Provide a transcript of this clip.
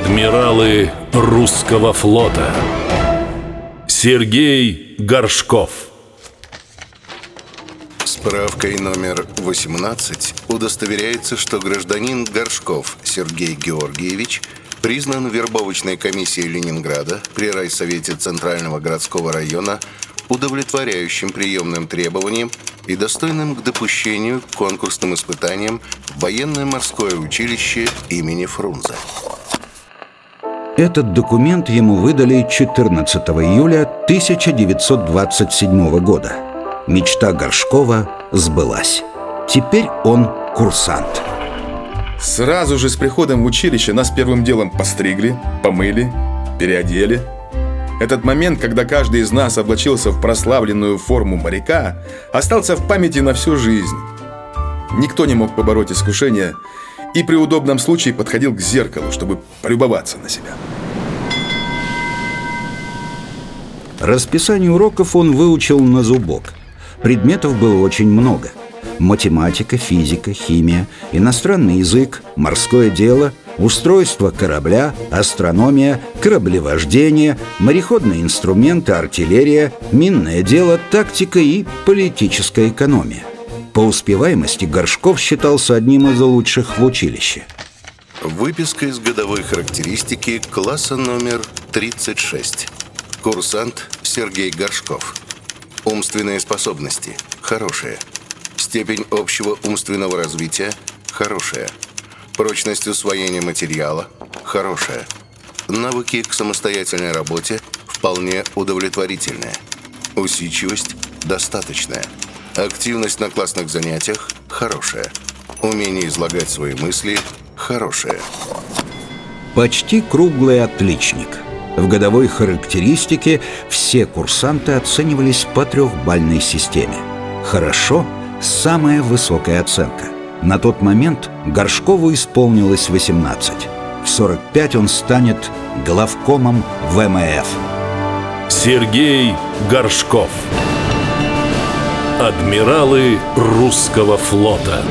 Адмиралы русского флота Сергей Горшков Справкой номер 18 удостоверяется, что гражданин Горшков Сергей Георгиевич признан вербовочной комиссией Ленинграда при райсовете Центрального городского района удовлетворяющим приемным требованиям и достойным к допущению к конкурсным испытаниям в военное морское училище имени Фрунзе. Этот документ ему выдали 14 июля 1927 года. Мечта Горшкова сбылась. Теперь он курсант. Сразу же с приходом в училище нас первым делом постригли, помыли, переодели. Этот момент, когда каждый из нас облачился в прославленную форму моряка, остался в памяти на всю жизнь. Никто не мог побороть искушение и при удобном случае подходил к зеркалу, чтобы полюбоваться на себя. Расписание уроков он выучил на зубок. Предметов было очень много. Математика, физика, химия, иностранный язык, морское дело, устройство корабля, астрономия, кораблевождение, мореходные инструменты, артиллерия, минное дело, тактика и политическая экономия. По успеваемости Горшков считался одним из лучших в училище. Выписка из годовой характеристики класса номер 36. Курсант Сергей Горшков. Умственные способности – хорошие. Степень общего умственного развития – хорошая. Прочность усвоения материала – хорошая. Навыки к самостоятельной работе – вполне удовлетворительные. Усидчивость – достаточная. Активность на классных занятиях – хорошая. Умение излагать свои мысли – хорошее. Почти круглый отличник. В годовой характеристике все курсанты оценивались по трехбальной системе. Хорошо – самая высокая оценка. На тот момент Горшкову исполнилось 18. В 45 он станет главкомом ВМФ. Сергей Горшков Адмиралы русского флота